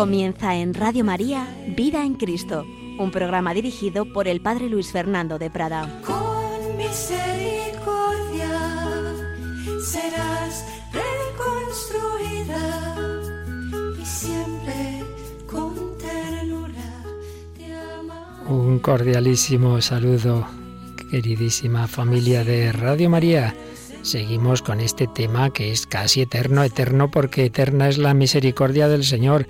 Comienza en Radio María Vida en Cristo, un programa dirigido por el Padre Luis Fernando de Prada. Con misericordia serás reconstruida y siempre con ternura te amaré. Un cordialísimo saludo, queridísima familia de Radio María. Seguimos con este tema que es casi eterno, eterno porque eterna es la misericordia del Señor.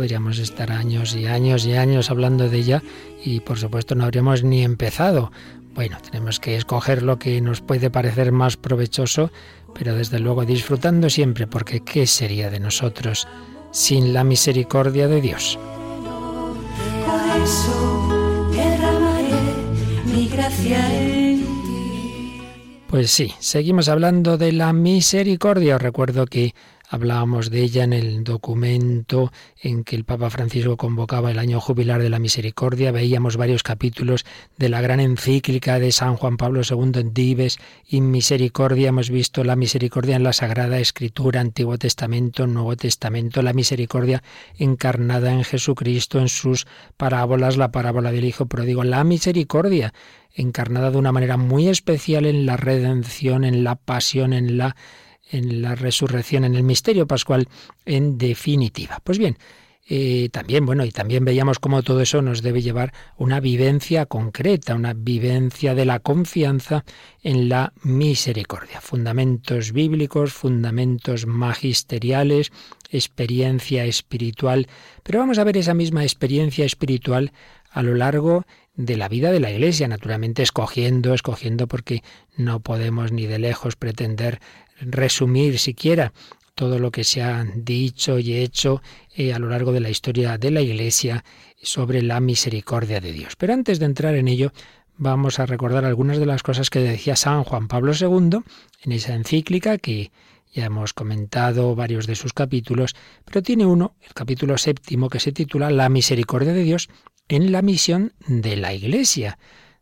Podríamos estar años y años y años hablando de ella y por supuesto no habríamos ni empezado. Bueno, tenemos que escoger lo que nos puede parecer más provechoso, pero desde luego disfrutando siempre, porque ¿qué sería de nosotros sin la misericordia de Dios? Pues sí, seguimos hablando de la misericordia. Os recuerdo que hablábamos de ella en el documento en que el Papa Francisco convocaba el año jubilar de la misericordia. Veíamos varios capítulos de la gran encíclica de San Juan Pablo II en Dives in Misericordia. Hemos visto la misericordia en la Sagrada Escritura, Antiguo Testamento, Nuevo Testamento, la misericordia encarnada en Jesucristo, en sus parábolas, la parábola del Hijo Pródigo, la misericordia encarnada de una manera muy especial en la redención, en la pasión, en la, en la resurrección, en el misterio pascual, en definitiva. Pues bien, eh, también, bueno, y también veíamos cómo todo eso nos debe llevar una vivencia concreta, una vivencia de la confianza en la misericordia. Fundamentos bíblicos, fundamentos magisteriales, experiencia espiritual. Pero vamos a ver esa misma experiencia espiritual a lo largo de la vida de la Iglesia, naturalmente escogiendo, escogiendo porque no podemos ni de lejos pretender resumir siquiera todo lo que se ha dicho y hecho eh, a lo largo de la historia de la Iglesia sobre la misericordia de Dios. Pero antes de entrar en ello, vamos a recordar algunas de las cosas que decía San Juan Pablo II en esa encíclica que ya hemos comentado varios de sus capítulos, pero tiene uno, el capítulo séptimo, que se titula La misericordia de Dios en la misión de la Iglesia,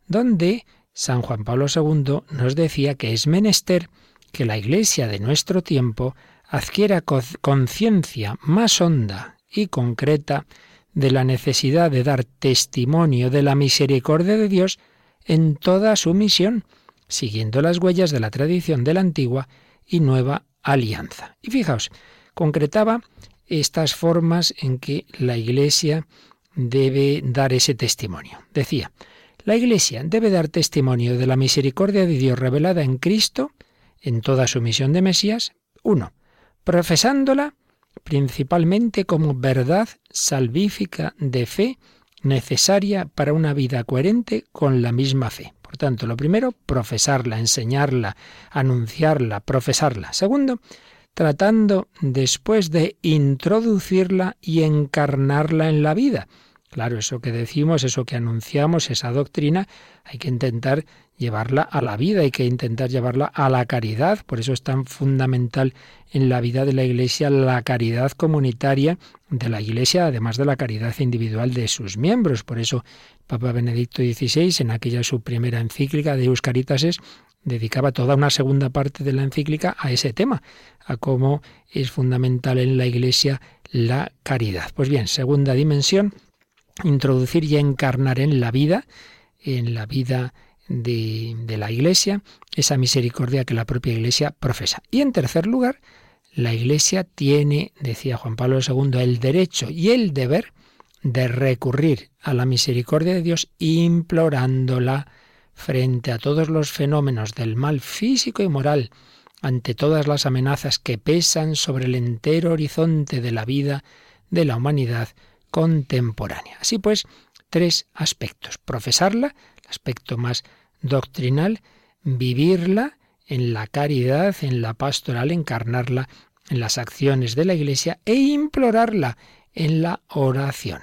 donde San Juan Pablo II nos decía que es menester que la Iglesia de nuestro tiempo adquiera conciencia más honda y concreta de la necesidad de dar testimonio de la misericordia de Dios en toda su misión, siguiendo las huellas de la tradición de la antigua y nueva alianza. Y fijaos, concretaba estas formas en que la Iglesia debe dar ese testimonio. Decía, la Iglesia debe dar testimonio de la misericordia de Dios revelada en Cristo en toda su misión de Mesías. Uno, profesándola principalmente como verdad salvífica de fe necesaria para una vida coherente con la misma fe. Por tanto, lo primero, profesarla, enseñarla, anunciarla, profesarla. Segundo, tratando después de introducirla y encarnarla en la vida. Claro, eso que decimos, eso que anunciamos, esa doctrina, hay que intentar llevarla a la vida, hay que intentar llevarla a la caridad. Por eso es tan fundamental en la vida de la Iglesia la caridad comunitaria de la Iglesia, además de la caridad individual de sus miembros. Por eso Papa Benedicto XVI, en aquella su primera encíclica de Euscaritases, dedicaba toda una segunda parte de la encíclica a ese tema, a cómo es fundamental en la Iglesia la caridad. Pues bien, segunda dimensión, introducir y encarnar en la vida, en la vida de, la Iglesia, esa misericordia que la propia Iglesia profesa. Y en tercer lugar, la Iglesia tiene, decía Juan Pablo II, el derecho y el deber de recurrir a la misericordia de Dios implorándola frente a todos los fenómenos del mal físico y moral, ante todas las amenazas que pesan sobre el entero horizonte de la vida de la humanidad, contemporánea. Así pues, tres aspectos. Profesarla, el aspecto más doctrinal, vivirla en la caridad, en la pastoral, encarnarla en las acciones de la Iglesia e implorarla en la oración.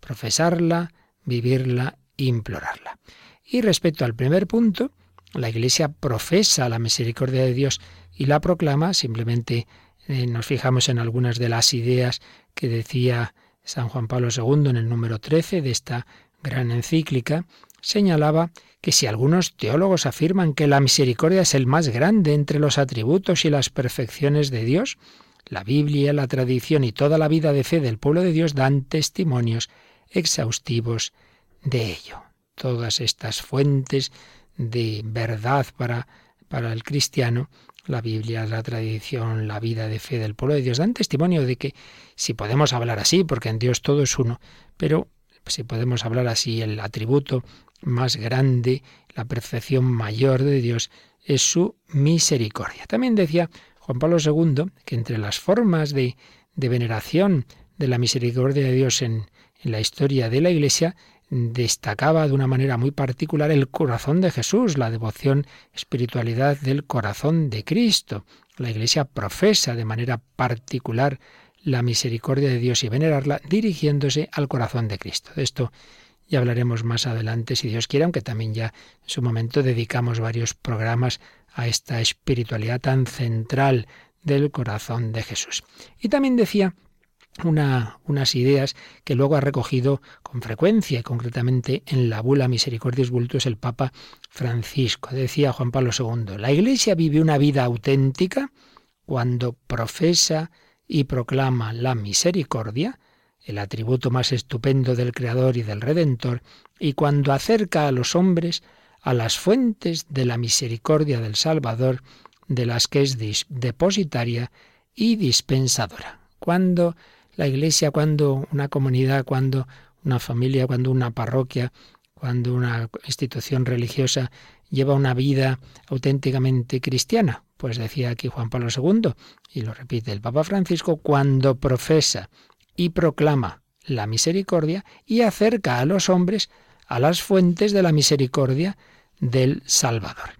Profesarla, vivirla, implorarla. Y respecto al primer punto, la Iglesia profesa la misericordia de Dios y la proclama, simplemente eh, nos fijamos en algunas de las ideas que decía San Juan Pablo II en el número 13 de esta gran encíclica, señalaba que si algunos teólogos afirman que la misericordia es el más grande entre los atributos y las perfecciones de Dios, la Biblia, la tradición y toda la vida de fe del pueblo de Dios dan testimonios exhaustivos de ello. Todas estas fuentes de verdad para, para el cristiano, la Biblia, la tradición, la vida de fe del pueblo de Dios, dan testimonio de que si podemos hablar así, porque en Dios todo es uno, pero si podemos hablar así, el atributo más grande, la perfección mayor de Dios es su misericordia. También decía Juan Pablo II que entre las formas de, de veneración de la misericordia de Dios en, en la historia de la Iglesia destacaba de una manera muy particular el corazón de Jesús, la devoción, espiritualidad del corazón de Cristo. La Iglesia profesa de manera particular la misericordia de Dios y venerarla dirigiéndose al corazón de Cristo. De esto ya hablaremos más adelante, si Dios quiere, aunque también ya en su momento dedicamos varios programas a esta espiritualidad tan central del corazón de Jesús. Y también decía una, unas ideas que luego ha recogido con frecuencia, concretamente en la bula Misericordias Vultus el Papa Francisco. Decía Juan Pablo II, la Iglesia vive una vida auténtica cuando profesa y proclama la misericordia, el atributo más estupendo del Creador y del Redentor, y cuando acerca a los hombres a las fuentes de la misericordia del Salvador, de las que es depositaria y dispensadora. Cuando la Iglesia, cuando una comunidad, cuando una familia, cuando una parroquia, cuando una institución religiosa lleva una vida auténticamente cristiana. Pues decía aquí Juan Pablo II, y lo repite el Papa Francisco, cuando profesa y proclama la misericordia y acerca a los hombres a las fuentes de la misericordia del Salvador.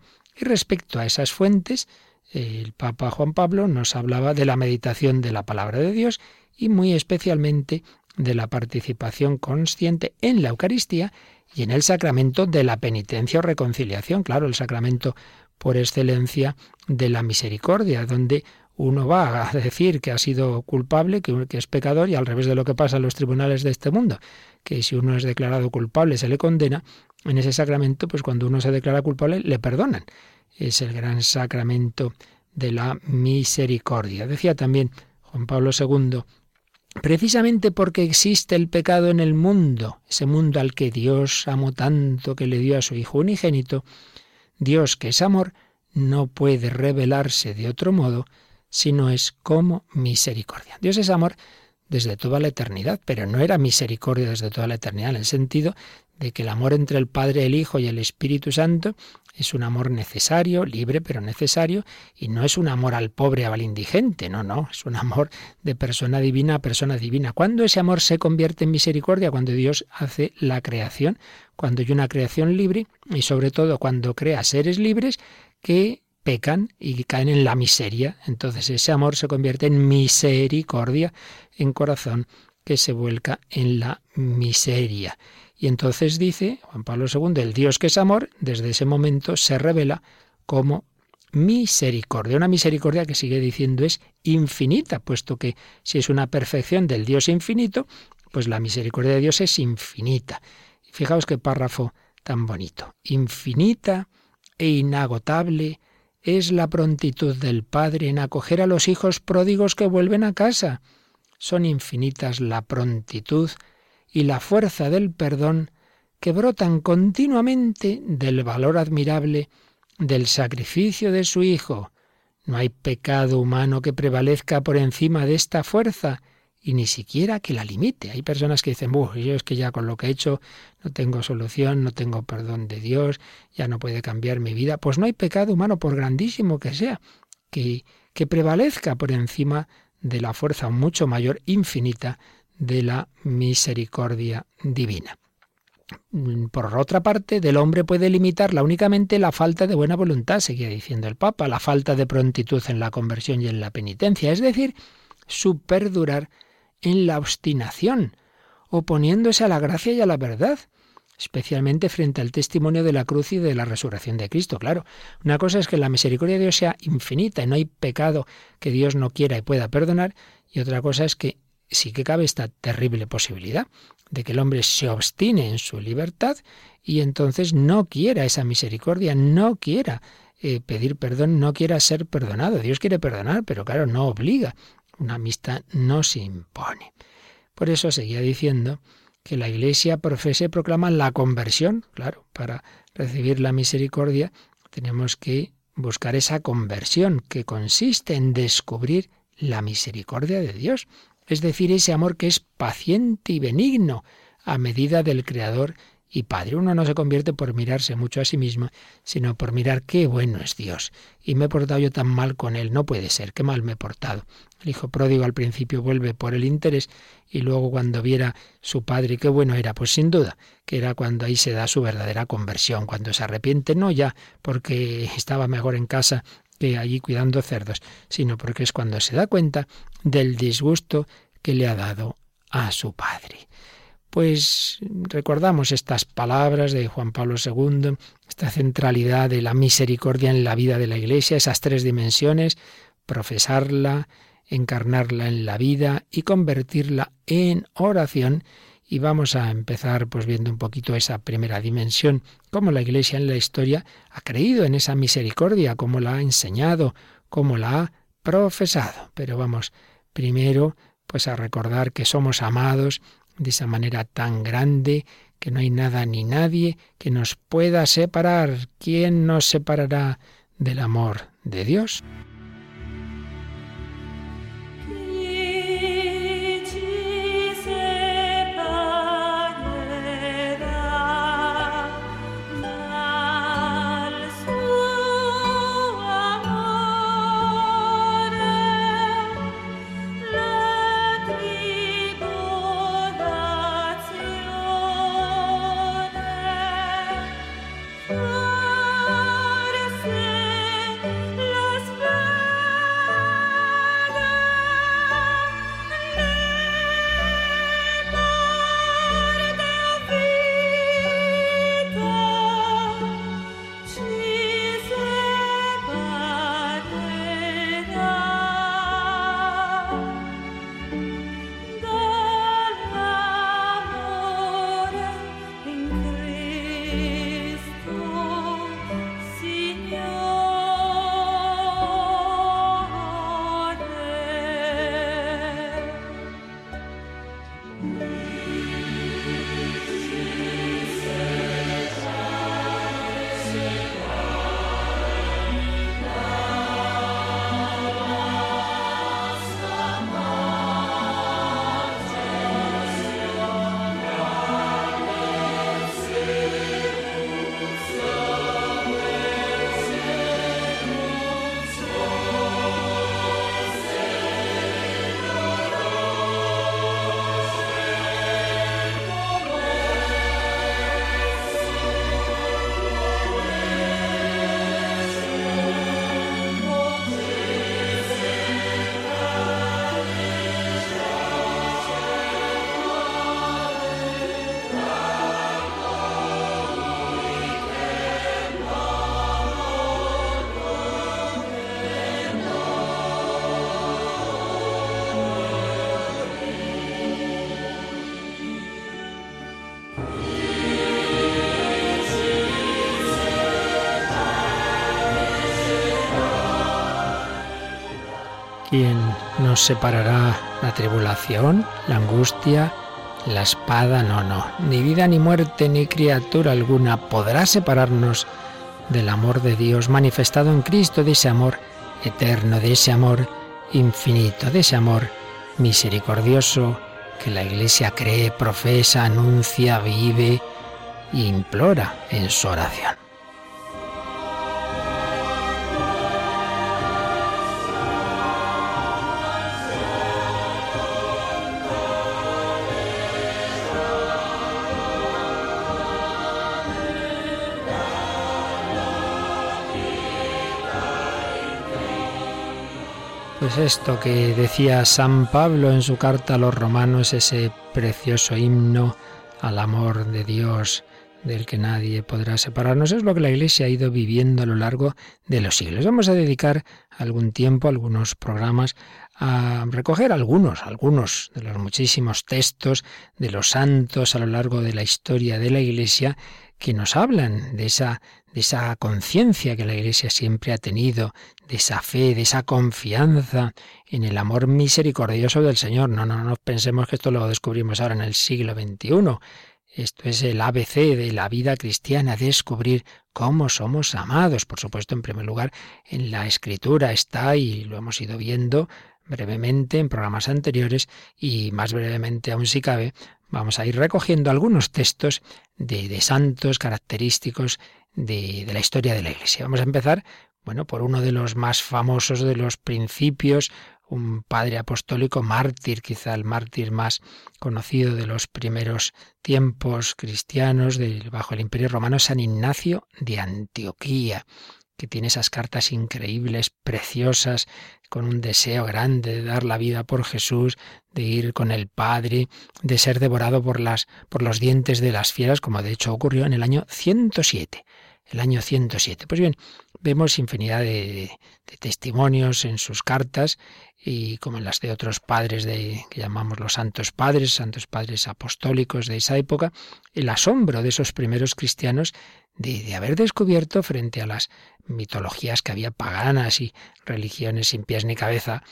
Y respecto a esas fuentes, el Papa Juan Pablo nos hablaba de la meditación de la palabra de Dios y muy especialmente de la participación consciente en la Eucaristía y en el sacramento de la penitencia o reconciliación, claro, el sacramento por excelencia de la misericordia, donde uno va a decir que ha sido culpable, que, es pecador, y al revés de lo que pasa en los tribunales de este mundo, que si uno es declarado culpable se le condena, en ese sacramento, pues cuando uno se declara culpable, le perdonan. Es el gran sacramento de la misericordia. Decía también Juan Pablo II Precisamente porque existe el pecado en el mundo, ese mundo al que Dios amó tanto que le dio a su Hijo unigénito, Dios que es amor, no puede revelarse de otro modo si no es como misericordia. Dios es amor desde toda la eternidad, pero no era misericordia desde toda la eternidad, en el sentido de que el amor entre el Padre, el Hijo y el Espíritu Santo es un amor necesario, libre pero necesario, y no es un amor al pobre o al indigente, no, no, es un amor de persona divina a persona divina. ¿Cuándo ese amor se convierte en misericordia? Cuando Dios hace la creación, cuando hay una creación libre y sobre todo cuando crea seres libres que pecan y caen en la miseria. Entonces ese amor se convierte en misericordia, en corazón que se vuelca en la miseria. Y entonces dice Juan Pablo II, el Dios que es amor, desde ese momento se revela como misericordia. Una misericordia que sigue diciendo es infinita, puesto que si es una perfección del Dios infinito, pues la misericordia de Dios es infinita. Fijaos qué párrafo tan bonito. Infinita e inagotable es la prontitud del Padre en acoger a los hijos pródigos que vuelven a casa. Son infinitas la prontitud y la fuerza del perdón que brotan continuamente del valor admirable del sacrificio de su Hijo. No hay pecado humano que prevalezca por encima de esta fuerza y ni siquiera que la limite. Hay personas que dicen, yo es que ya con lo que he hecho no tengo solución, no tengo perdón de Dios, ya no puede cambiar mi vida. Pues no hay pecado humano, por grandísimo que sea, que, que prevalezca por encima de la fuerza mucho mayor, infinita, de la misericordia divina. Por otra parte, del hombre puede limitarla únicamente la falta de buena voluntad, seguía diciendo el Papa, la falta de prontitud en la conversión y en la penitencia, es decir, su perdurar en la obstinación, oponiéndose a la gracia y a la verdad, especialmente frente al testimonio de la cruz y de la resurrección de Cristo. Claro, una cosa es que la misericordia de Dios sea infinita y no hay pecado que Dios no quiera y pueda perdonar, y otra cosa es que sí que cabe esta terrible posibilidad de que el hombre se obstine en su libertad y entonces no quiera esa misericordia, no quiera eh, pedir perdón, no quiera ser perdonado. Dios quiere perdonar, pero claro, no obliga. Una amistad no se impone. Por eso seguía diciendo que la Iglesia profesa y proclama la conversión. Claro, para recibir la misericordia tenemos que buscar esa conversión que consiste en descubrir la misericordia de Dios, es decir, ese amor que es paciente y benigno a medida del Creador y Padre. Uno no se convierte por mirarse mucho a sí mismo, sino por mirar qué bueno es Dios. Y me he portado yo tan mal con Él, no puede ser, qué mal me he portado. El hijo pródigo al principio vuelve por el interés y luego cuando viera su padre qué bueno era, pues sin duda que era cuando ahí se da su verdadera conversión, cuando se arrepiente no ya porque estaba mejor en casa que allí cuidando cerdos, sino porque es cuando se da cuenta del disgusto que le ha dado a su padre. Pues recordamos estas palabras de Juan Pablo II, esta centralidad de la misericordia en la vida de la Iglesia, esas tres dimensiones, profesarla, encarnarla en la vida y convertirla en oración. Y vamos a empezar pues viendo un poquito esa primera dimensión, cómo la Iglesia en la historia ha creído en esa misericordia, cómo la ha enseñado, cómo la ha profesado. Pero vamos primero pues a recordar que somos amados de esa manera tan grande que no hay nada ni nadie que nos pueda separar. ¿Quién nos separará del amor de Dios? ¿Quién nos separará la tribulación, la angustia, la espada? No, no. Ni vida, ni muerte, ni criatura alguna podrá separarnos del amor de Dios manifestado en Cristo, de ese amor eterno, de ese amor infinito, de ese amor misericordioso que la Iglesia cree, profesa, anuncia, vive e implora en su oración. Pues esto que decía San Pablo en su carta a los romanos, ese precioso himno al amor de Dios del que nadie podrá separarnos, es lo que la Iglesia ha ido viviendo a lo largo de los siglos. Vamos a dedicar algún tiempo, algunos programas, a recoger algunos, algunos de los muchísimos textos de los santos a lo largo de la historia de la Iglesia que nos hablan de esa, de esa conciencia que la Iglesia siempre ha tenido, de esa fe, de esa confianza en el amor misericordioso del Señor. No, no, no pensemos que esto lo descubrimos ahora en el siglo XXI. Esto es el ABC de la vida cristiana, descubrir cómo somos amados. Por supuesto, en primer lugar, en la escritura está, y lo hemos ido viendo, brevemente en programas anteriores y más brevemente aún si cabe, vamos a ir recogiendo algunos textos de, santos característicos de, la historia de la Iglesia. Vamos a empezar, bueno, por uno de los más famosos de los principios, un padre apostólico mártir, quizá el mártir más conocido de los primeros tiempos cristianos bajo el Imperio Romano, San Ignacio de Antioquía que tiene esas cartas increíbles, preciosas, con un deseo grande de dar la vida por Jesús, de ir con el Padre, de ser devorado por las por los dientes de las fieras, como de hecho ocurrió en el año 107. El año 107. Pues bien, vemos infinidad de, de testimonios en sus cartas y como en las de otros padres de que llamamos los santos padres, santos padres apostólicos de esa época, el asombro de esos primeros cristianos de, haber descubierto frente a las mitologías que había paganas y religiones sin pies ni cabeza,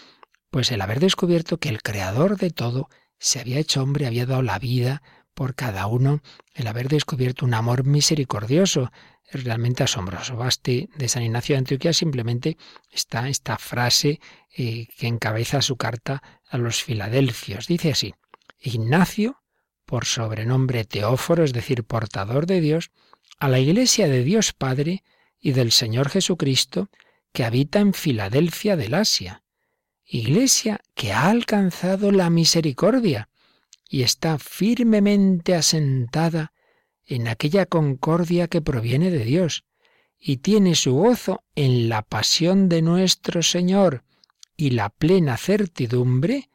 pues el haber descubierto que el creador de todo se había hecho hombre, había dado la vida por cada uno, el haber descubierto un amor misericordioso, es realmente asombroso. Baste de San Ignacio de Antioquía simplemente está esta frase eh, que encabeza su carta a los filadelfios. Dice así, Ignacio, por sobrenombre Teóforo, es decir, portador de Dios, a la Iglesia de Dios Padre y del Señor Jesucristo que habita en Filadelfia del Asia, Iglesia que ha alcanzado la misericordia y está firmemente asentada en aquella concordia que proviene de Dios, y tiene su gozo en la pasión de nuestro Señor y la plena certidumbre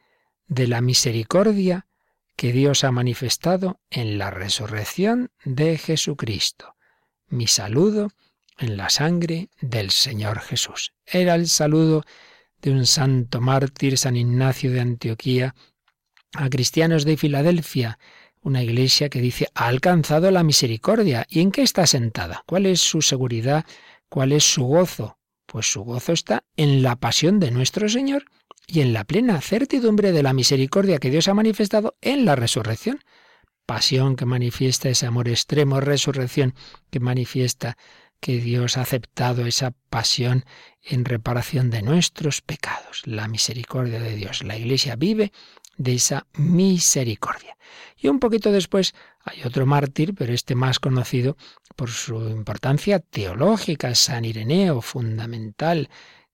de la misericordia que Dios ha manifestado en la resurrección de Jesucristo. Mi saludo en la sangre del Señor Jesús. Era el saludo de un santo mártir, San Ignacio de Antioquía, a cristianos de Filadelfia, una iglesia que dice ha alcanzado la misericordia. ¿Y en qué está sentada? ¿Cuál es su seguridad? ¿Cuál es su gozo? Pues su gozo está en la pasión de nuestro Señor y en la plena certidumbre de la misericordia que Dios ha manifestado en la resurrección. Pasión que manifiesta ese amor extremo, resurrección que manifiesta que Dios ha aceptado esa pasión en reparación de nuestros pecados, la misericordia de Dios. La Iglesia vive de esa misericordia. Y un poquito después hay otro mártir, pero este más conocido por su importancia teológica, San Ireneo, fundamental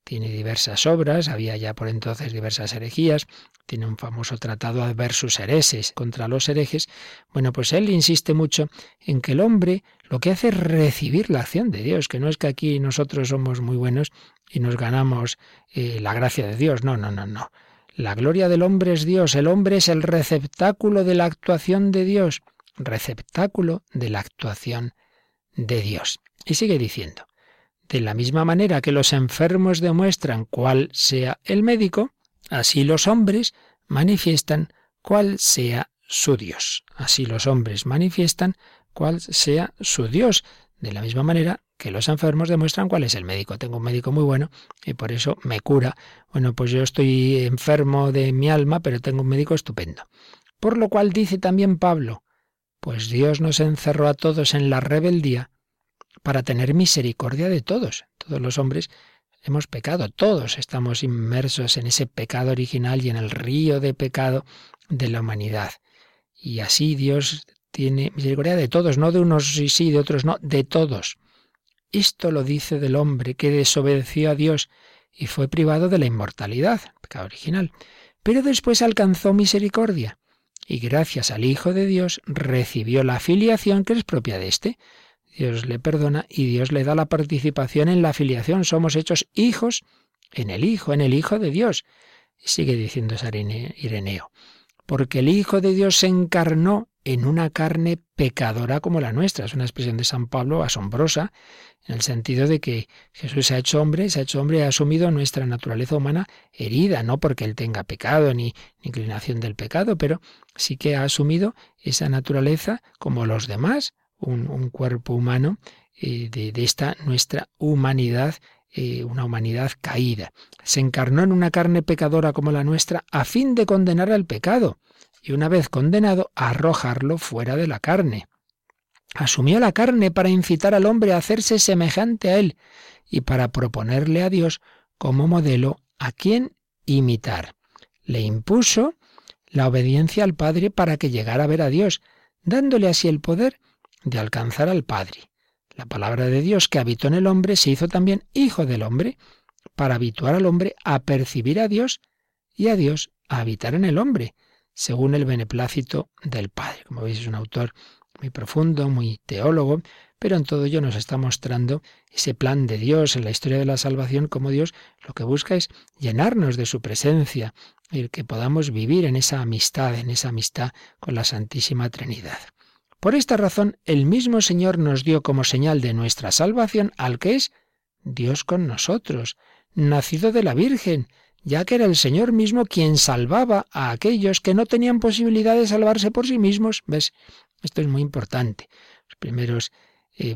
tiene diversas obras, había ya por entonces diversas herejías, tiene un famoso tratado versus hereses contra los herejes. Bueno, pues él insiste mucho en que el hombre lo que hace es recibir la acción de Dios, que no es que aquí nosotros somos muy buenos y nos ganamos eh, la gracia de Dios, no, no, no, no. La gloria del hombre es Dios, el hombre es el receptáculo de la actuación de Dios, receptáculo de la actuación de Dios. Y sigue diciendo, de la misma manera que los enfermos demuestran cuál sea el médico, así los hombres manifiestan cuál sea su Dios. Así los hombres manifiestan cuál sea su Dios. De la misma manera que los enfermos demuestran cuál es el médico. Tengo un médico muy bueno y por eso me cura. Bueno, pues yo estoy enfermo de mi alma, pero tengo un médico estupendo. Por lo cual dice también Pablo, pues Dios nos encerró a todos en la rebeldía para tener misericordia de todos. Todos los hombres hemos pecado, todos estamos inmersos en ese pecado original y en el río de pecado de la humanidad. Y así Dios tiene misericordia de todos, no de unos sí, sí, de otros no, de todos. Esto lo dice del hombre que desobedeció a Dios y fue privado de la inmortalidad, pecado original, pero después alcanzó misericordia y gracias al Hijo de Dios recibió la filiación que es propia de éste. Dios le perdona y Dios le da la participación en la filiación. Somos hechos hijos en el Hijo, en el Hijo de Dios. Sigue diciendo Ireneo, porque el Hijo de Dios se encarnó en una carne pecadora como la nuestra. Es una expresión de San Pablo asombrosa, en el sentido de que Jesús se ha hecho hombre, se ha hecho hombre y ha asumido nuestra naturaleza humana herida, no porque él tenga pecado ni, inclinación del pecado, pero sí que ha asumido esa naturaleza como los demás, un, cuerpo humano eh, de, esta nuestra humanidad eh, una humanidad caída. Se encarnó en una carne pecadora como la nuestra a fin de condenar al pecado y una vez condenado arrojarlo fuera de la carne. Asumió la carne para incitar al hombre a hacerse semejante a él y para proponerle a Dios como modelo a quien imitar. Le impuso la obediencia al Padre para que llegara a ver a Dios, dándole así el poder de alcanzar al Padre. La palabra de Dios que habitó en el hombre se hizo también hijo del hombre, para habituar al hombre a percibir a Dios y a Dios a habitar en el hombre, según el beneplácito del Padre. Como veis, es un autor muy profundo, muy teólogo, pero en todo ello nos está mostrando ese plan de Dios en la historia de la salvación, como Dios lo que busca es llenarnos de su presencia, y que podamos vivir en esa amistad, en esa amistad con la Santísima Trinidad. Por esta razón, el mismo Señor nos dio como señal de nuestra salvación al que es Dios con nosotros, nacido de la Virgen, ya que era el Señor mismo quien salvaba a aquellos que no tenían posibilidad de salvarse por sí mismos. ¿Ves? Esto es muy importante. Los primeros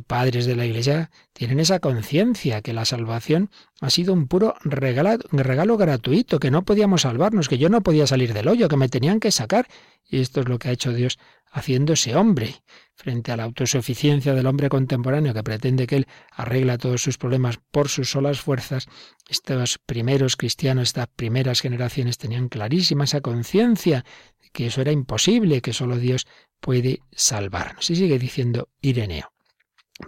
padres de la Iglesia tienen esa conciencia que la salvación ha sido un puro regalo, regalo gratuito, que no podíamos salvarnos, que yo no podía salir del hoyo, que me tenían que sacar. Y esto es lo que ha hecho Dios haciéndose hombre, frente a la autosuficiencia del hombre contemporáneo que pretende que él arregla todos sus problemas por sus solas fuerzas, estos primeros cristianos, estas primeras generaciones tenían clarísima esa conciencia de que eso era imposible, que solo Dios puede salvarnos. Y sigue diciendo Ireneo.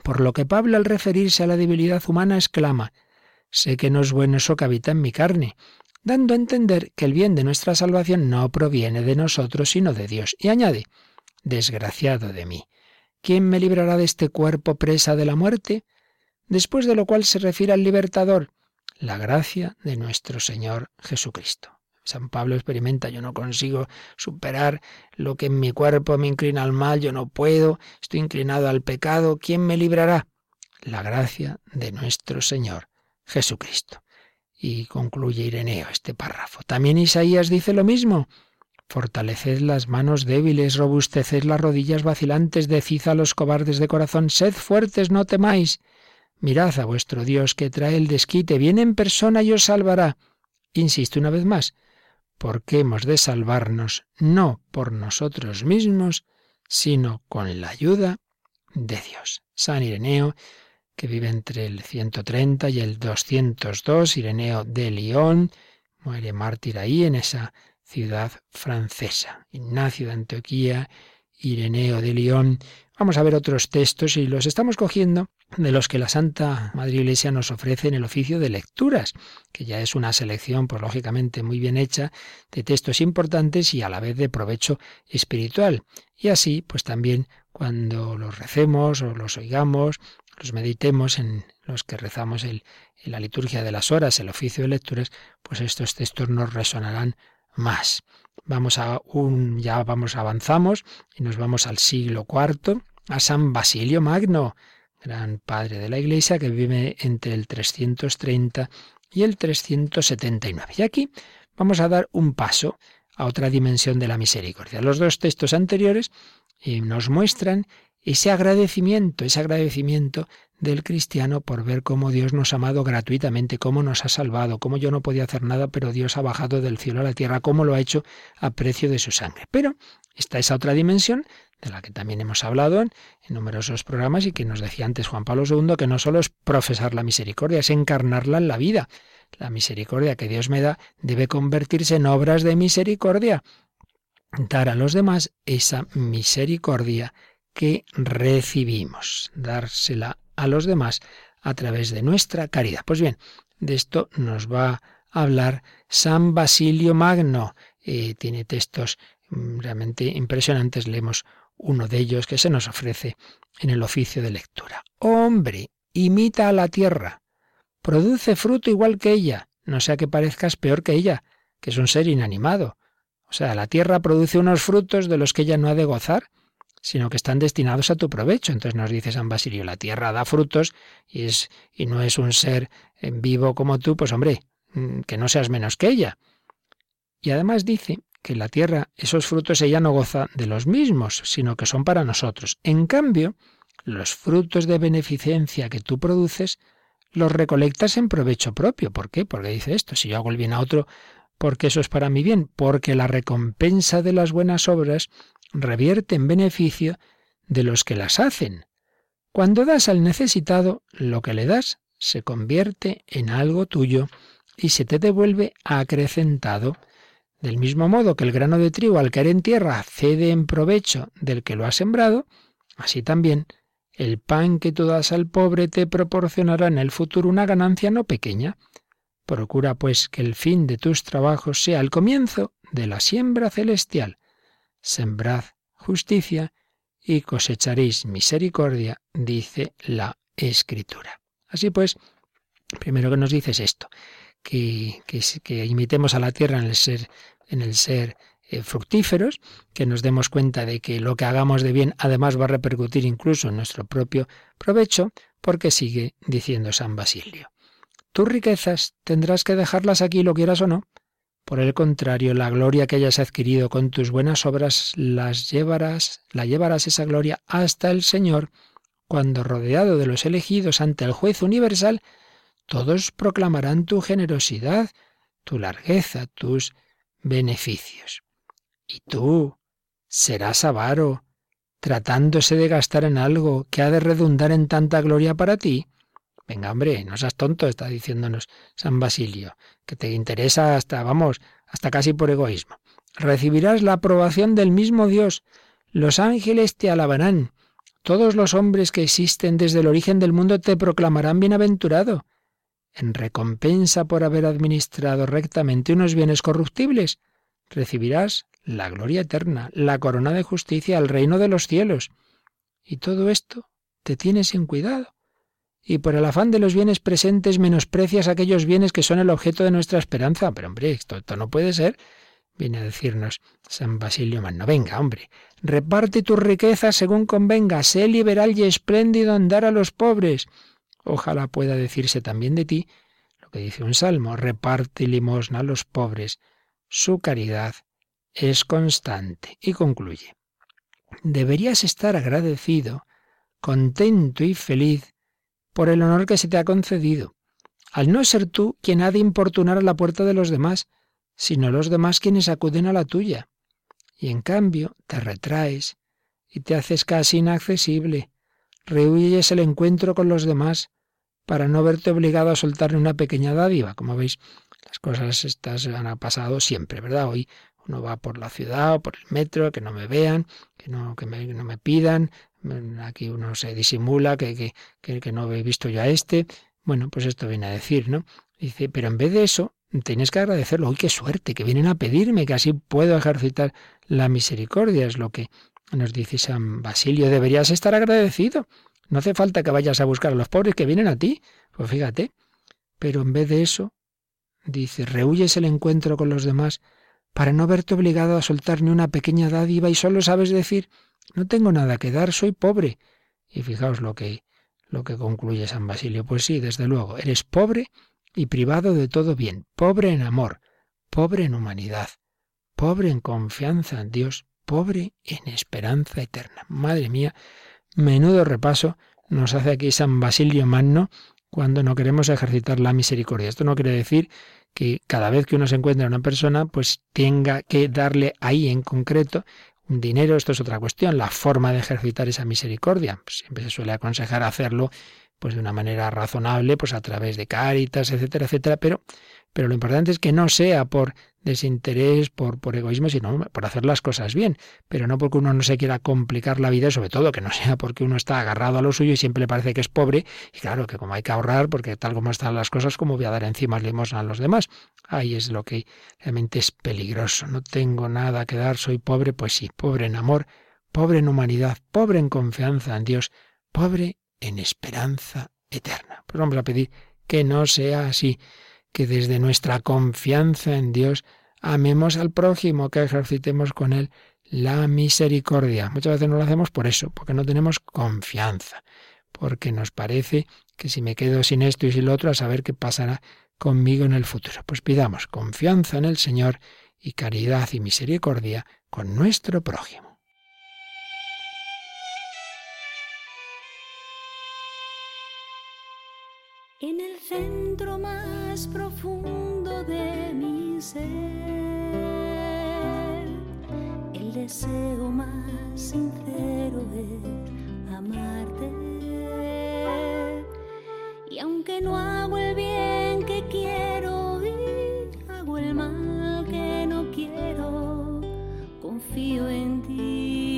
Por lo que Pablo al referirse a la debilidad humana exclama, sé que no es bueno eso que habita en mi carne, dando a entender que el bien de nuestra salvación no proviene de nosotros, sino de Dios. Y añade, desgraciado de mí. ¿Quién me librará de este cuerpo presa de la muerte? Después de lo cual se refiere al libertador, la gracia de nuestro Señor Jesucristo. San Pablo experimenta, yo no consigo superar lo que en mi cuerpo me inclina al mal, yo no puedo, estoy inclinado al pecado, ¿quién me librará? La gracia de nuestro Señor Jesucristo. Y concluye Ireneo este párrafo. También Isaías dice lo mismo. Fortaleced las manos débiles, robusteced las rodillas vacilantes, decid a los cobardes de corazón, sed fuertes, no temáis. Mirad a vuestro Dios que trae el desquite, viene en persona y os salvará. Insisto una vez más, porque hemos de salvarnos no por nosotros mismos, sino con la ayuda de Dios. San Ireneo, que vive entre el 130 y el 202, Ireneo de Lyon, muere mártir ahí en esa ciudad francesa. Ignacio de Antioquía, Ireneo de Lyon. Vamos a ver otros textos y los estamos cogiendo de los que la Santa Madre Iglesia nos ofrece en el oficio de lecturas, que ya es una selección, pues lógicamente muy bien hecha, de textos importantes y a la vez de provecho espiritual. Y así, pues también cuando los recemos o los oigamos, los meditemos en los que rezamos el, en la liturgia de las horas, el oficio de lecturas, pues estos textos nos resonarán más. Vamos a un, ya vamos, avanzamos y nos vamos al siglo IV, a San Basilio Magno, gran padre de la Iglesia que vive entre el 330 y el 379. Y aquí vamos a dar un paso a otra dimensión de la misericordia. Los dos textos anteriores eh, nos muestran ese agradecimiento, ese agradecimiento del cristiano por ver cómo Dios nos ha amado gratuitamente, cómo nos ha salvado, cómo yo no podía hacer nada, pero Dios ha bajado del cielo a la tierra, cómo lo ha hecho a precio de su sangre. Pero está esa otra dimensión de la que también hemos hablado en, numerosos programas y que nos decía antes Juan Pablo II, que no solo es profesar la misericordia, es encarnarla en la vida. La misericordia que Dios me da debe convertirse en obras de misericordia, dar a los demás esa misericordia que recibimos, dársela a los demás a través de nuestra caridad. Pues bien, de esto nos va a hablar San Basilio Magno. Eh, tiene textos mm, realmente impresionantes. Leemos uno de ellos que se nos ofrece en el oficio de lectura. Hombre, imita a la tierra, produce fruto igual que ella, no sea que parezcas peor que ella, que es un ser inanimado. O sea, la tierra produce unos frutos de los que ella no ha de gozar. sino que están destinados a tu provecho. Entonces nos dice San Basilio, la tierra da frutos y, y no es un ser en vivo como tú, pues hombre, mm, que no seas menos que ella. Y además dice que la tierra, esos frutos ella no goza de los mismos, sino que son para nosotros. En cambio, los frutos de beneficencia que tú produces, los recolectas en provecho propio. ¿Por qué? Porque dice esto, si yo hago el bien a otro, porque eso es para mi bien, porque la recompensa de las buenas obras revierte en beneficio de los que las hacen. Cuando das al necesitado, lo que le das se convierte en algo tuyo y se te devuelve acrecentado. Del mismo modo que el grano de trigo al caer en tierra cede en provecho del que lo ha sembrado, así también el pan que tú das al pobre te proporcionará en el futuro una ganancia no pequeña. Procura, pues, que el fin de tus trabajos sea el comienzo de la siembra celestial. Sembrad justicia y cosecharéis misericordia, dice la Escritura. Así pues, primero que nos dice es esto, que, que, imitemos a la tierra en el ser, en el ser eh, fructíferos, que nos demos cuenta de que lo que hagamos de bien además va a repercutir incluso en nuestro propio provecho, porque sigue diciendo San Basilio. Tus riquezas tendrás que dejarlas aquí, lo quieras o no. Por el contrario, la gloria que hayas adquirido con tus buenas obras las llevarás, la llevarás esa gloria hasta el Señor, cuando rodeado de los elegidos ante el juez universal, todos proclamarán tu generosidad, tu largueza, tus beneficios. Y tú serás avaro, tratándose de gastar en algo que ha de redundar en tanta gloria para ti. Venga, hombre, no seas tonto, está diciéndonos San Basilio, que te interesa hasta, vamos, hasta casi por egoísmo. Recibirás la aprobación del mismo Dios. Los ángeles te alabarán. Todos los hombres que existen desde el origen del mundo te proclamarán bienaventurado. En recompensa por haber administrado rectamente unos bienes corruptibles, recibirás la gloria eterna, la corona de justicia, el reino de los cielos. Y todo esto te tiene sin cuidado y por el afán de los bienes presentes menosprecias aquellos bienes que son el objeto de nuestra esperanza. Pero hombre, esto, no puede ser. Viene a decirnos San Basilio Magno. Venga, hombre, reparte tus riquezas según convenga, sé liberal y espléndido en dar a los pobres. Ojalá pueda decirse también de ti lo que dice un salmo, reparte limosna a los pobres. Su caridad es constante. Y concluye, deberías estar agradecido, contento y feliz por el honor que se te ha concedido, al no ser tú quien ha de importunar a la puerta de los demás, sino los demás quienes acuden a la tuya. Y en cambio te retraes y te haces casi inaccesible, rehuyes el encuentro con los demás para no verte obligado a soltarle una pequeña dádiva. Como veis, las cosas estas han pasado siempre, ¿verdad? Hoy uno va por la ciudad o por el metro, que no me vean, que no, que no me pidan, aquí uno se disimula que, que, que, no he visto ya este. Bueno, pues esto viene a decir, ¿no? Dice, pero en vez de eso, tienes que agradecerlo. ¡Uy, qué suerte! Que vienen a pedirme, que así puedo ejercitar la misericordia. Es lo que nos dice San Basilio. Deberías estar agradecido. No hace falta que vayas a buscar a los pobres que vienen a ti. Pues fíjate. Pero en vez de eso, dice, rehuyes el encuentro con los demás para no verte obligado a soltar ni una pequeña dádiva y solo sabes decir, no tengo nada que dar, soy pobre. Y fijaos lo que, lo que concluye San Basilio. Pues sí, desde luego, eres pobre y privado de todo bien, pobre en amor, pobre en humanidad, pobre en confianza en Dios, pobre en esperanza eterna. Madre mía, menudo repaso nos hace aquí San Basilio Magno cuando no queremos ejercitar la misericordia. Esto no quiere decir que cada vez que uno se encuentra una persona, pues tenga que darle ahí en concreto un dinero, esto es otra cuestión, la forma de ejercitar esa misericordia. Pues siempre se suele aconsejar hacerlo pues de una manera razonable, pues a través de cáritas, etcétera, etcétera, pero, pero lo importante es que no sea por desinterés, por, por egoísmo, sino por hacer las cosas bien, pero no porque uno no se quiera complicar la vida, sobre todo que no sea porque uno está agarrado a lo suyo y siempre le parece que es pobre, y claro que como hay que ahorrar, porque tal como están las cosas, como voy a dar encima limosna a los demás. Ahí es lo que realmente es peligroso. No tengo nada que dar, soy pobre, pues sí, pobre en amor, pobre en humanidad, pobre en confianza en Dios, pobre en esperanza eterna. Pues vamos a pedir que no sea así que desde nuestra confianza en Dios amemos al prójimo, que ejercitemos con él la misericordia. Muchas veces no lo hacemos por eso, porque no tenemos confianza, porque nos parece que si me quedo sin esto y sin lo otro, a saber qué pasará conmigo en el futuro. Pues pidamos confianza en el Señor y caridad y misericordia con nuestro prójimo. En el centro más profundo de mi ser, el deseo más sincero es amarte. Y aunque no hago el bien que quiero y hago el mal que no quiero, confío en ti,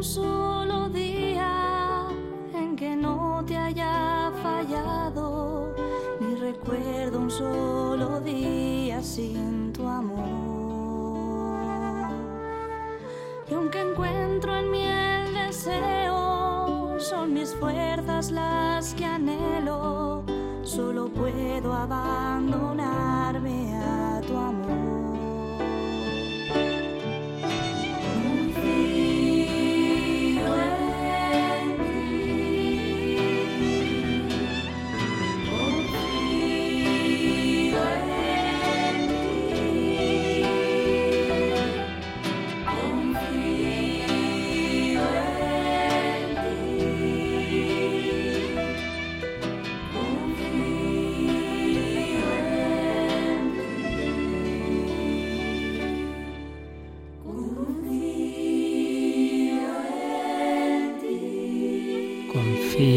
recuerdo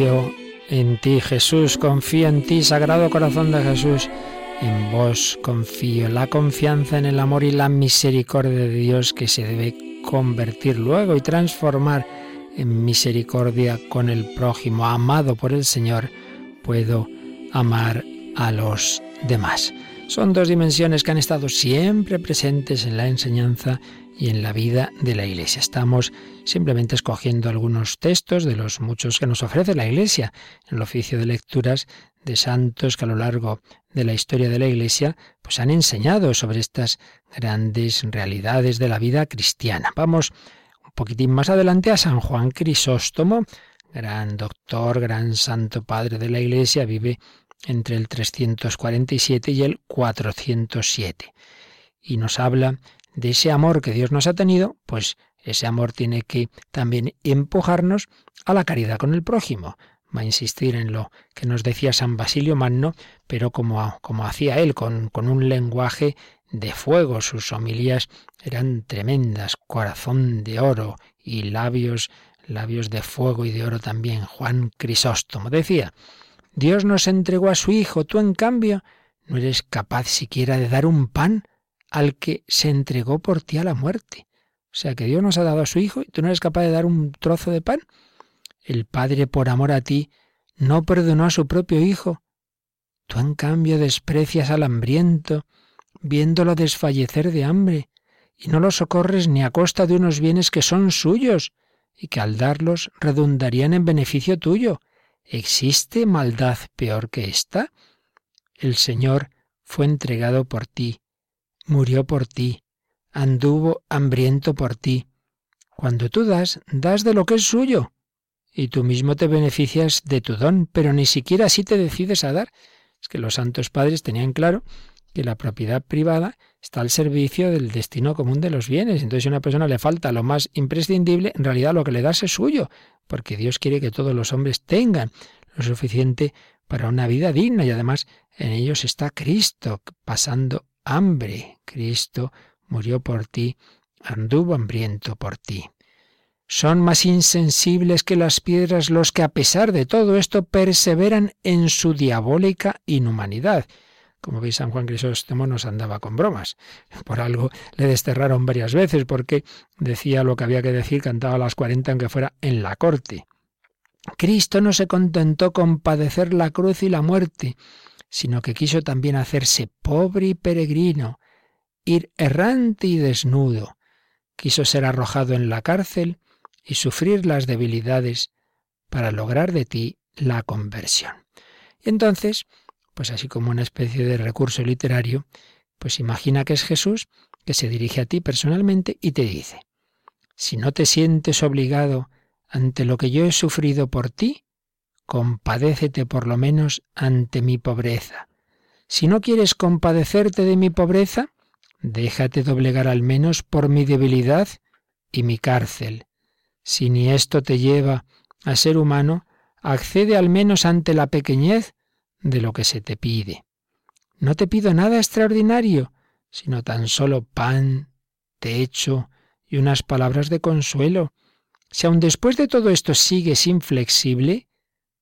Confío en ti, Jesús, confío en ti, Sagrado Corazón de Jesús. En vos confío, la confianza en el amor y la misericordia de Dios que se debe convertir luego y transformar en misericordia con el prójimo, amado por el Señor, puedo amar a los demás. Son dos dimensiones que han estado siempre presentes en la enseñanza y en la vida de la Iglesia. Estamos simplemente escogiendo algunos textos de los muchos que nos ofrece la Iglesia en el oficio de lecturas de santos que a lo largo de la historia de la Iglesia pues han enseñado sobre estas grandes realidades de la vida cristiana. Vamos un poquitín más adelante a San Juan Crisóstomo, gran doctor, gran santo padre de la Iglesia, vive entre el 347 y el 407. Y nos habla de ese amor que Dios nos ha tenido, pues ese amor tiene que también empujarnos a la caridad con el prójimo. Va a insistir en lo que nos decía San Basilio Magno, pero como, como hacía él, con, con un lenguaje de fuego. Sus homilías eran tremendas, corazón de oro y labios, labios de fuego y de oro también. Juan Crisóstomo decía, Dios nos entregó a su Hijo, tú en cambio no eres capaz siquiera de dar un pan al que se entregó por ti a la muerte. O sea que Dios nos ha dado a su Hijo y tú no eres capaz de dar un trozo de pan. El Padre, por amor a ti, no perdonó a su propio Hijo. Tú, en cambio, desprecias al hambriento, viéndolo desfallecer de hambre, y no lo socorres ni a costa de unos bienes que son suyos, y que al darlos redundarían en beneficio tuyo. ¿Existe maldad peor que esta? El Señor fue entregado por ti, murió por ti, anduvo hambriento por ti. Cuando tú das, das de lo que es suyo, y tú mismo te beneficias de tu don, pero ni siquiera así te decides a dar. Es que los santos padres tenían claro que la propiedad privada está al servicio del destino común de los bienes. Entonces, si a una persona le falta lo más imprescindible, en realidad lo que le das es suyo, porque Dios quiere que todos los hombres tengan lo suficiente para una vida digna y además en ellos está Cristo pasando hambre. Cristo murió por ti, anduvo hambriento por ti. Son más insensibles que las piedras los que a pesar de todo esto perseveran en su diabólica inhumanidad. Como veis, San Juan Crisóstomo nos andaba con bromas. Por algo le desterraron varias veces porque decía lo que había que decir, cantaba a las 40 aunque fuera en la corte. Cristo no se contentó con padecer la cruz y la muerte, sino que quiso también hacerse pobre y peregrino, ir errante y desnudo. Quiso ser arrojado en la cárcel y sufrir las debilidades para lograr de ti la conversión. Y entonces, pues así como una especie de recurso literario, pues imagina que es Jesús que se dirige a ti personalmente y te dice, si no te sientes obligado ante lo que yo he sufrido por ti, compadécete por lo menos ante mi pobreza. Si no quieres compadecerte de mi pobreza, déjate doblegar al menos por mi debilidad y mi cárcel. Si ni esto te lleva a ser humano, accede al menos ante la pequeñez de lo que se te pide. No te pido nada extraordinario, sino tan solo pan, techo y unas palabras de consuelo. Si aun después de todo esto sigues inflexible,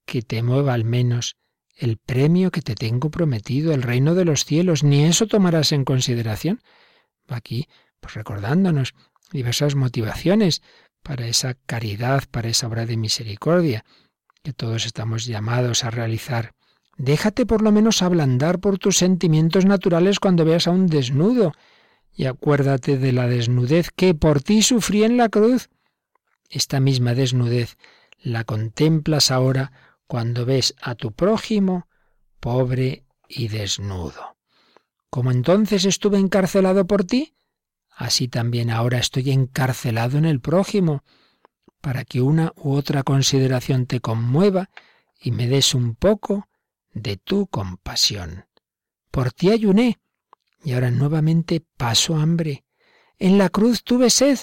que te mueva al menos el premio que te tengo prometido, el reino de los cielos, ni eso tomarás en consideración. Aquí, pues recordándonos diversas motivaciones para esa caridad, para esa obra de misericordia que todos estamos llamados a realizar. Déjate por lo menos ablandar por tus sentimientos naturales cuando veas a un desnudo, y acuérdate de la desnudez que por ti sufrí en la cruz. Esta misma desnudez la contemplas ahora cuando ves a tu prójimo pobre y desnudo. Como entonces estuve encarcelado por ti, así también ahora estoy encarcelado en el prójimo para que una u otra consideración te conmueva y me des un poco de tu compasión. Por ti ayuné y ahora nuevamente paso hambre. En la cruz tuve sed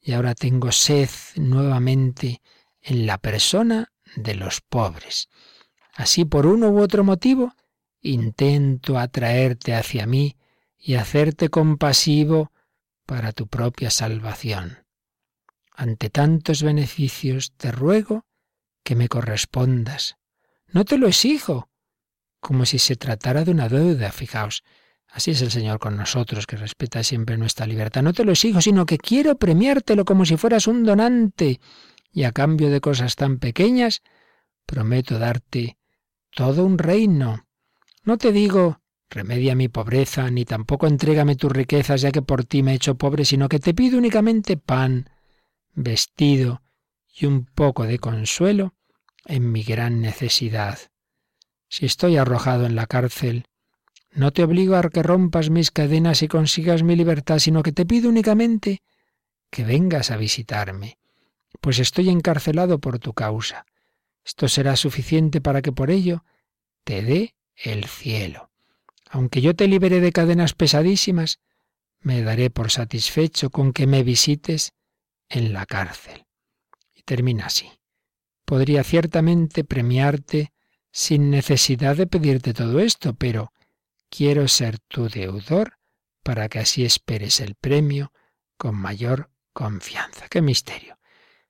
y ahora tengo sed nuevamente en la persona de los pobres. Así por uno u otro motivo, intento atraerte hacia mí y hacerte compasivo para tu propia salvación. Ante tantos beneficios te ruego que me correspondas. No te lo exijo, como si se tratara de una deuda, fijaos. Así es el Señor con nosotros, que respeta siempre nuestra libertad. No te lo exijo, sino que quiero premiártelo como si fueras un donante. Y a cambio de cosas tan pequeñas, prometo darte todo un reino. No te digo, remedia mi pobreza, ni tampoco entrégame tus riquezas, ya que por ti me he hecho pobre, sino que te pido únicamente pan, vestido y un poco de consuelo en mi gran necesidad. Si estoy arrojado en la cárcel, no te obligo a que rompas mis cadenas y consigas mi libertad, sino que te pido únicamente que vengas a visitarme, pues estoy encarcelado por tu causa. Esto será suficiente para que por ello te dé el cielo. Aunque yo te libere de cadenas pesadísimas, me daré por satisfecho con que me visites en la cárcel. Y termina así. Podría ciertamente premiarte sin necesidad de pedirte todo esto, pero quiero ser tu deudor para que así esperes el premio con mayor confianza. ¡Qué misterio!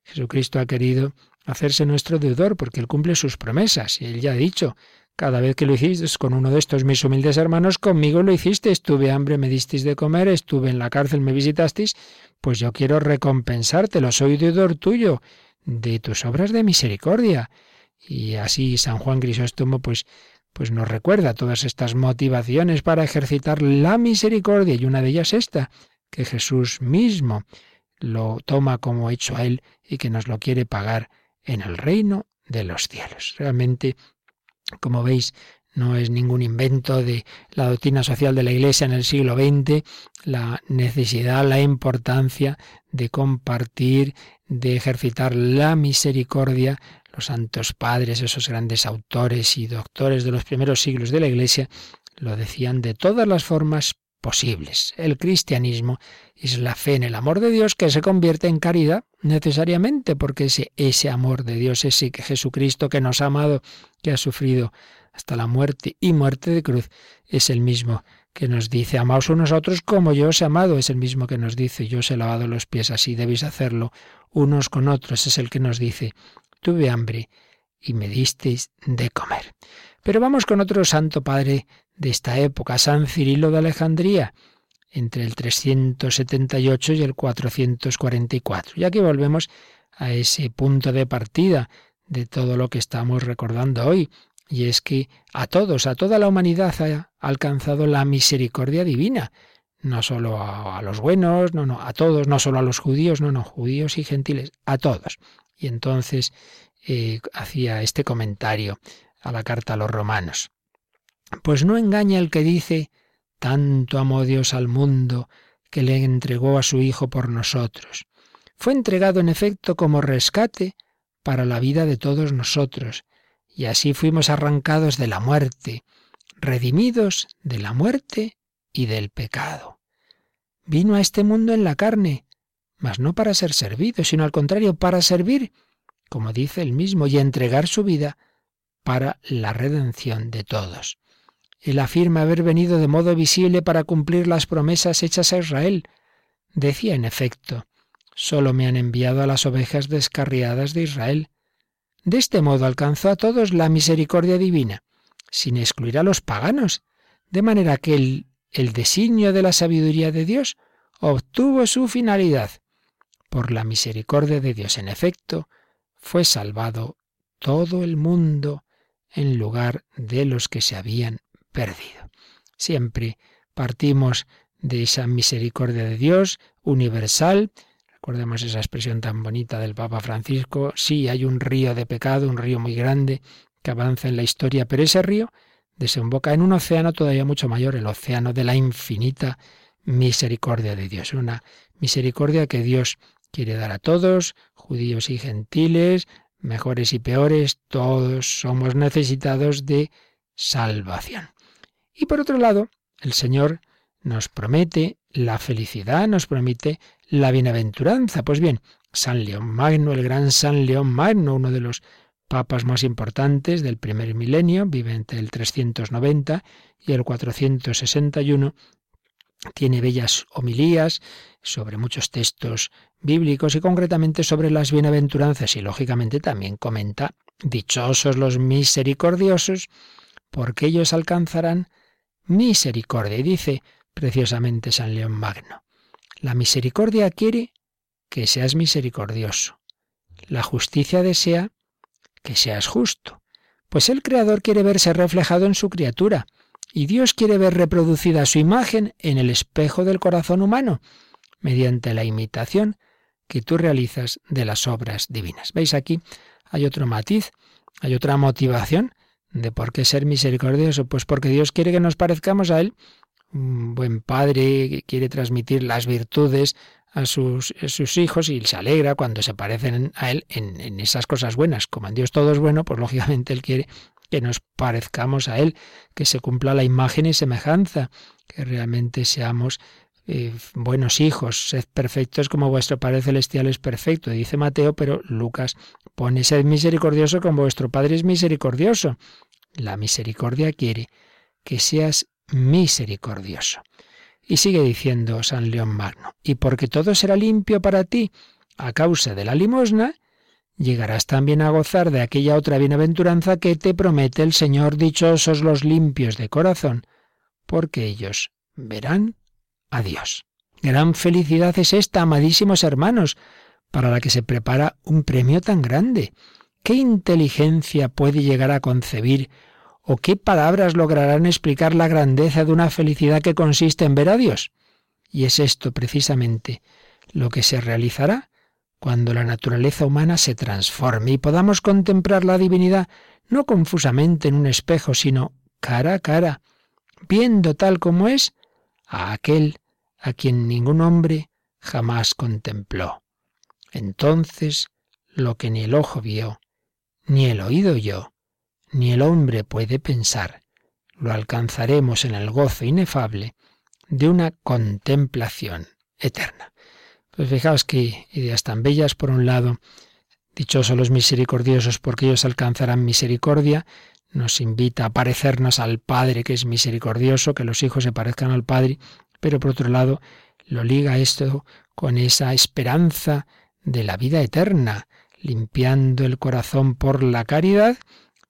Jesucristo ha querido hacerse nuestro deudor porque Él cumple sus promesas y Él ya ha dicho, cada vez que lo hiciste con uno de estos mis humildes hermanos, conmigo lo hiciste, estuve hambre, me disteis de comer, estuve en la cárcel, me visitasteis, pues yo quiero recompensártelo, soy deudor tuyo, de tus obras de misericordia. Y así San Juan Crisóstomo pues, pues nos recuerda todas estas motivaciones para ejercitar la misericordia, y una de ellas esta, que Jesús mismo lo toma como hecho a él y que nos lo quiere pagar en el reino de los cielos. Realmente como veis, no es ningún invento de la doctrina social de la Iglesia en el siglo XX, la necesidad, la importancia de compartir, de ejercitar la misericordia. Los santos padres, esos grandes autores y doctores de los primeros siglos de la Iglesia, lo decían de todas las formas posibles. El cristianismo es la fe en el amor de Dios que se convierte en caridad necesariamente, porque ese, ese amor de Dios, ese Jesucristo que nos ha amado, que ha sufrido hasta la muerte y muerte de cruz, es el mismo que nos dice, amaos unos a otros como yo os he amado, es el mismo que nos dice, yo os he lavado los pies, así debéis hacerlo unos con otros, es el que nos dice, tuve hambre y me disteis de comer. Pero vamos con otro santo padre de esta época, San Cirilo de Alejandría, entre el 378 y el 444. Y aquí volvemos a ese punto de partida de todo lo que estamos recordando hoy, y es que a todos, a toda la humanidad ha alcanzado la misericordia divina, no solo a, los buenos, no, no, a todos, no solo a los judíos, no, no, judíos y gentiles, a todos. Y entonces eh, hacía este comentario a la carta a los romanos. Pues no engaña el que dice, tanto amó Dios al mundo que le entregó a su Hijo por nosotros. Fue entregado en efecto como rescate para la vida de todos nosotros, y así fuimos arrancados de la muerte, redimidos de la muerte y del pecado. Vino a este mundo en la carne, mas no para ser servido, sino al contrario, para servir, como dice él mismo, y entregar su vida para la redención de todos. Él afirma haber venido de modo visible para cumplir las promesas hechas a Israel. Decía, en efecto, solo me han enviado a las ovejas descarriadas de Israel. De este modo alcanzó a todos la misericordia divina, sin excluir a los paganos, de manera que el, el designio de la sabiduría de Dios obtuvo su finalidad. Por la misericordia de Dios, en efecto, fue salvado todo el mundo en lugar de los que se habían perdido. Siempre partimos de esa misericordia de Dios universal. Recordemos esa expresión tan bonita del Papa Francisco. Sí, hay un río de pecado, un río muy grande que avanza en la historia, pero ese río desemboca en un océano todavía mucho mayor, el océano de la infinita misericordia de Dios. Una misericordia que Dios quiere dar a todos, judíos y gentiles, mejores y peores, todos somos necesitados de salvación. Y por otro lado, el Señor nos promete la felicidad, nos promete la bienaventuranza. Pues bien, San León Magno, el gran San León Magno, uno de los papas más importantes del primer milenio, vive entre el 390 y el 461, tiene bellas homilías sobre muchos textos bíblicos y concretamente sobre las bienaventuranzas y lógicamente también comenta dichosos los misericordiosos porque ellos alcanzarán misericordia. Y dice preciosamente San León Magno, la misericordia quiere que seas misericordioso. La justicia desea que seas justo, pues el Creador quiere verse reflejado en su criatura, y Dios quiere ver reproducida su imagen en el espejo del corazón humano, mediante la imitación que tú realizas de las obras divinas. ¿Veis aquí? Hay otro matiz, hay otra motivación de por qué ser misericordioso. Pues porque Dios quiere que nos parezcamos a Él. Un buen padre quiere transmitir las virtudes a sus, sus, hijos y se alegra cuando se parecen a Él en, en esas cosas buenas. Como en Dios todo es bueno, pues lógicamente Él quiere que nos parezcamos a Él, que se cumpla la imagen y semejanza, que realmente seamos eh, buenos hijos, sed perfectos como vuestro Padre Celestial es perfecto, dice Mateo, pero Lucas pone sed misericordioso como vuestro Padre es misericordioso. La misericordia quiere que seas misericordioso. Y sigue diciendo San León Magno, y porque todo será limpio para ti a causa de la limosna, llegarás también a gozar de aquella otra bienaventuranza que te promete el Señor, dichosos los limpios de corazón, porque ellos verán a Dios. Gran felicidad es esta, amadísimos hermanos, para la que se prepara un premio tan grande. ¿Qué inteligencia puede llegar a concebir o qué palabras lograrán explicar la grandeza de una felicidad que consiste en ver a Dios? Y es esto precisamente lo que se realizará cuando la naturaleza humana se transforme y podamos contemplar la divinidad no confusamente en un espejo, sino cara a cara, viendo tal como es a aquel a quien ningún hombre jamás contempló. Entonces lo que ni el ojo vio, ni el oído oyó, ni el hombre puede pensar, lo alcanzaremos en el gozo inefable de una contemplación eterna. Pues fijaos que ideas tan bellas, por un lado, dichosos los misericordiosos porque ellos alcanzarán misericordia, nos invita a parecernos al Padre que es misericordioso, que los hijos se parezcan al Padre, pero por otro lado lo liga esto con esa esperanza de la vida eterna, limpiando el corazón por la caridad,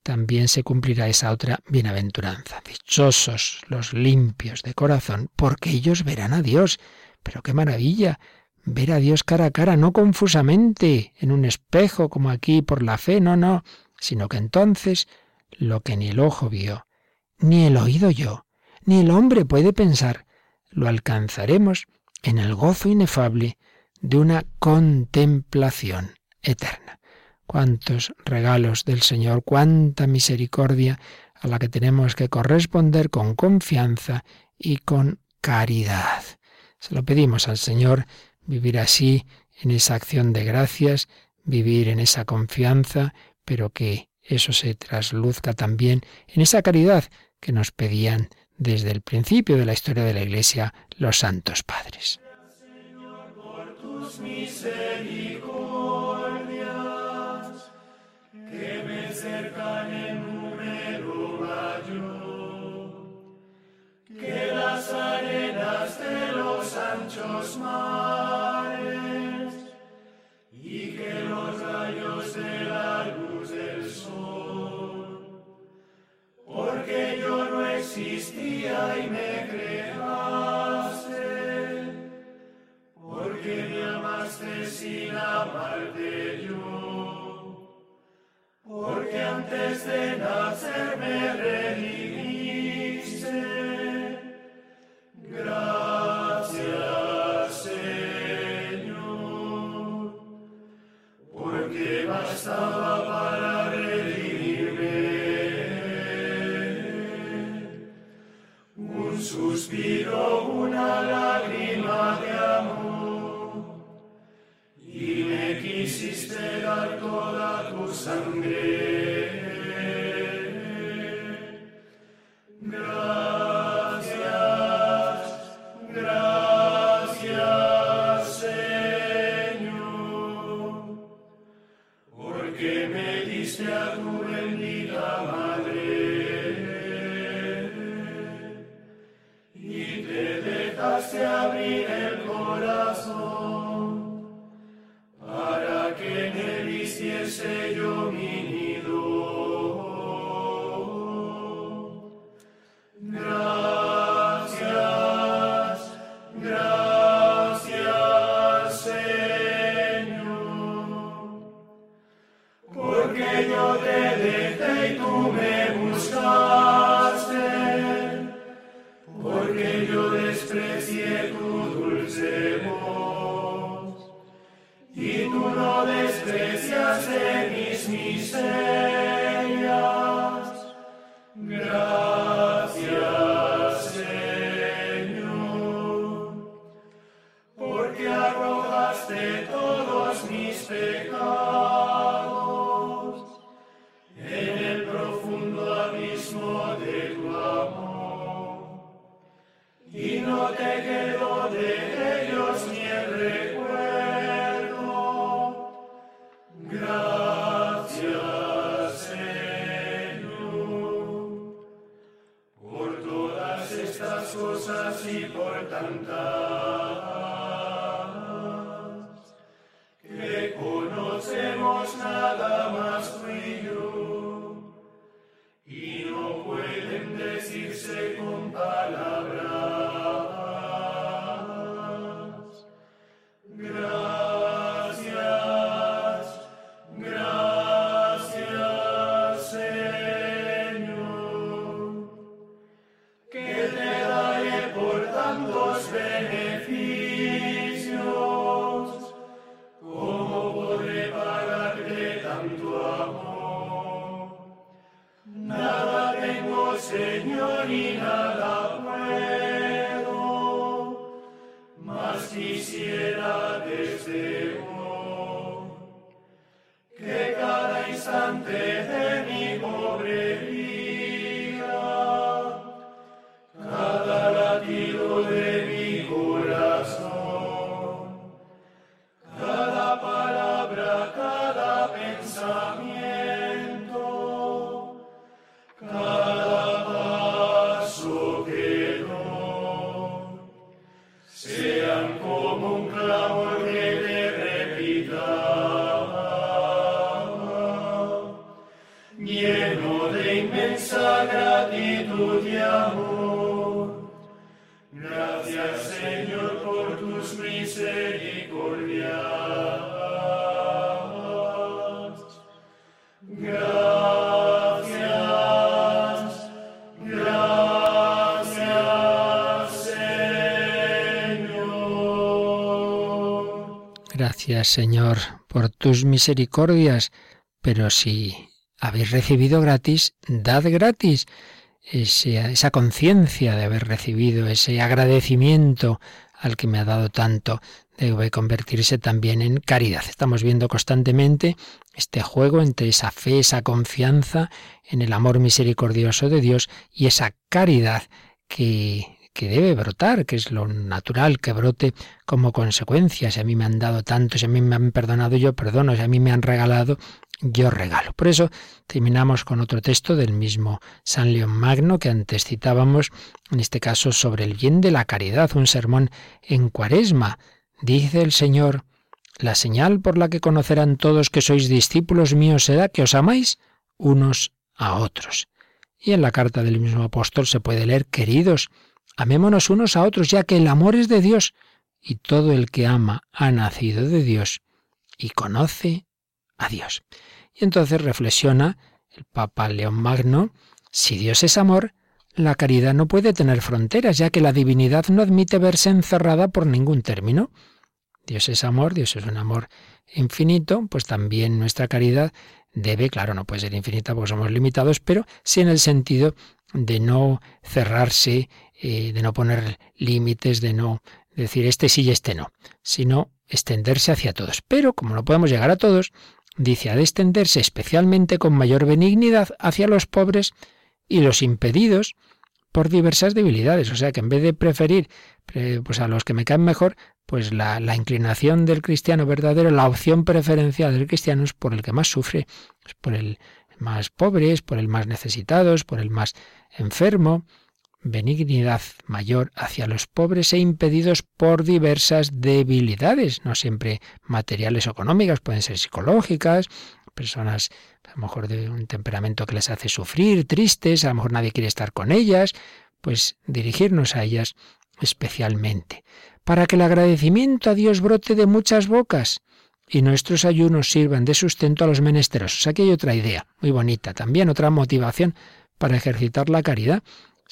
también se cumplirá esa otra bienaventuranza. Dichosos los limpios de corazón, porque ellos verán a Dios. Pero qué maravilla ver a Dios cara a cara, no confusamente, en un espejo como aquí por la fe, no, no, sino que entonces lo que ni el ojo vio, ni el oído yo, ni el hombre puede pensar, lo alcanzaremos en el gozo inefable de una contemplación eterna. Cuántos regalos del Señor, cuánta misericordia a la que tenemos que corresponder con confianza y con caridad. Se lo pedimos al Señor vivir así, en esa acción de gracias, vivir en esa confianza, pero que eso se trasluzca también en esa caridad que nos pedían desde el principio de la historia de la Iglesia los santos padres. mares y que los rayos de la porque yo no existía y me creaste, porque me amaste sin amarte yo, porque antes de nacer me redimiste. Gracias, Señor, porque bastaba para por Gracias, Señor, por tus misericordias, pero si habéis recibido gratis, dad gratis. Esa, esa conciencia de haber recibido, ese agradecimiento al que me ha dado tanto, debe convertirse también en caridad. Estamos viendo constantemente este juego entre esa fe, esa confianza en el amor misericordioso de Dios y esa caridad que, que debe brotar, que es lo natural que brote como consecuencia. Si a mí me han dado tanto, si a mí me han perdonado, yo perdono, si a mí me han regalado, yo regalo. Por eso terminamos con otro texto del mismo San León Magno que antes citábamos, en este caso sobre el bien de la caridad, un sermón en cuaresma. Dice el Señor, la señal por la que conocerán todos que sois discípulos míos será que os amáis unos a otros. Y en la carta del mismo apóstol se puede leer, queridos, amémonos unos a otros, ya que el amor es de Dios, y todo el que ama ha nacido de Dios y conoce a Dios. Y entonces reflexiona el Papa León Magno, si Dios es amor, la caridad no puede tener fronteras, ya que la divinidad no admite verse encerrada por ningún término. Dios es amor, Dios es un amor infinito, pues también nuestra caridad debe, claro, no puede ser infinita porque somos limitados, pero sí en el sentido de no cerrarse, eh, de no poner límites, de no decir este sí y este no, sino extenderse hacia todos. Pero como no podemos llegar a todos, dice, ha de extenderse especialmente con mayor benignidad hacia los pobres y los impedidos por diversas debilidades. O sea que en vez de preferir pues a los que me caen mejor, pues la, la, inclinación del cristiano verdadero, la opción preferencial del cristiano es por el que más sufre, es por el más pobre, es por el más necesitado, es por el más enfermo, benignidad mayor hacia los pobres e impedidos por diversas debilidades, no siempre materiales o económicas, pueden ser psicológicas, personas a lo mejor de un temperamento que les hace sufrir, tristes, a lo mejor nadie quiere estar con ellas, pues dirigirnos a ellas especialmente, para que el agradecimiento a Dios brote de muchas bocas y nuestros ayunos sirvan de sustento a los menesterosos. Aquí hay otra idea muy bonita, también otra motivación para ejercitar la caridad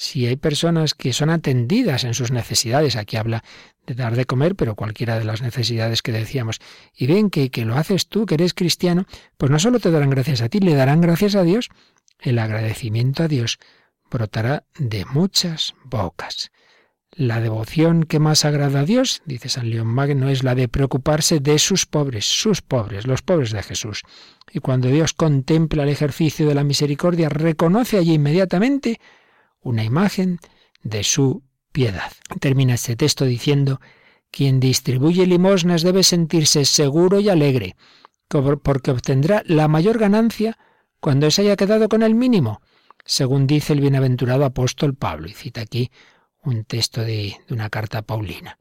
si hay personas que son atendidas en sus necesidades, aquí habla de dar de comer, pero cualquiera de las necesidades que decíamos, y ven que, que lo haces tú, que eres cristiano, pues no solo te darán gracias a ti, le darán gracias a Dios. El agradecimiento a Dios brotará de muchas bocas. La devoción que más agrada a Dios, dice San León Magno, es la de preocuparse de sus pobres, sus pobres, los pobres de Jesús. Y cuando Dios contempla el ejercicio de la misericordia, reconoce allí inmediatamente una imagen de su piedad. Termina este texto diciendo, quien distribuye limosnas debe sentirse seguro y alegre, porque obtendrá la mayor ganancia cuando se haya quedado con el mínimo, según dice el bienaventurado apóstol Pablo, y cita aquí un texto de, una carta paulina.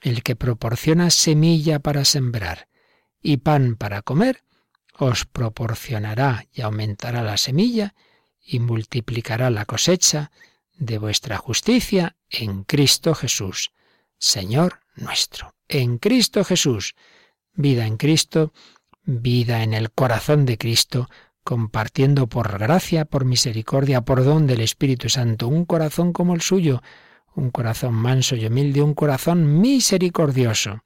El que proporciona semilla para sembrar y pan para comer, os proporcionará y aumentará la semilla y multiplicará la cosecha de vuestra justicia en Cristo Jesús, Señor nuestro. En Cristo Jesús, vida en Cristo, vida en el corazón de Cristo, compartiendo por gracia, por misericordia, por don del Espíritu Santo, un corazón como el suyo, un corazón manso y humilde, un corazón misericordioso.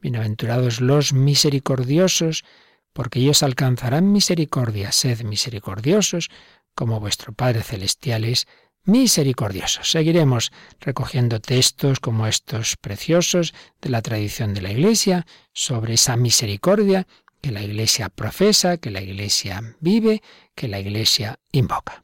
Bienaventurados los misericordiosos, porque ellos alcanzarán misericordia. Sed misericordiosos, como vuestro Padre Celestial es misericordioso. Seguiremos recogiendo textos como estos preciosos de la tradición de la Iglesia sobre esa misericordia que la Iglesia profesa, que la Iglesia vive, que la Iglesia invoca.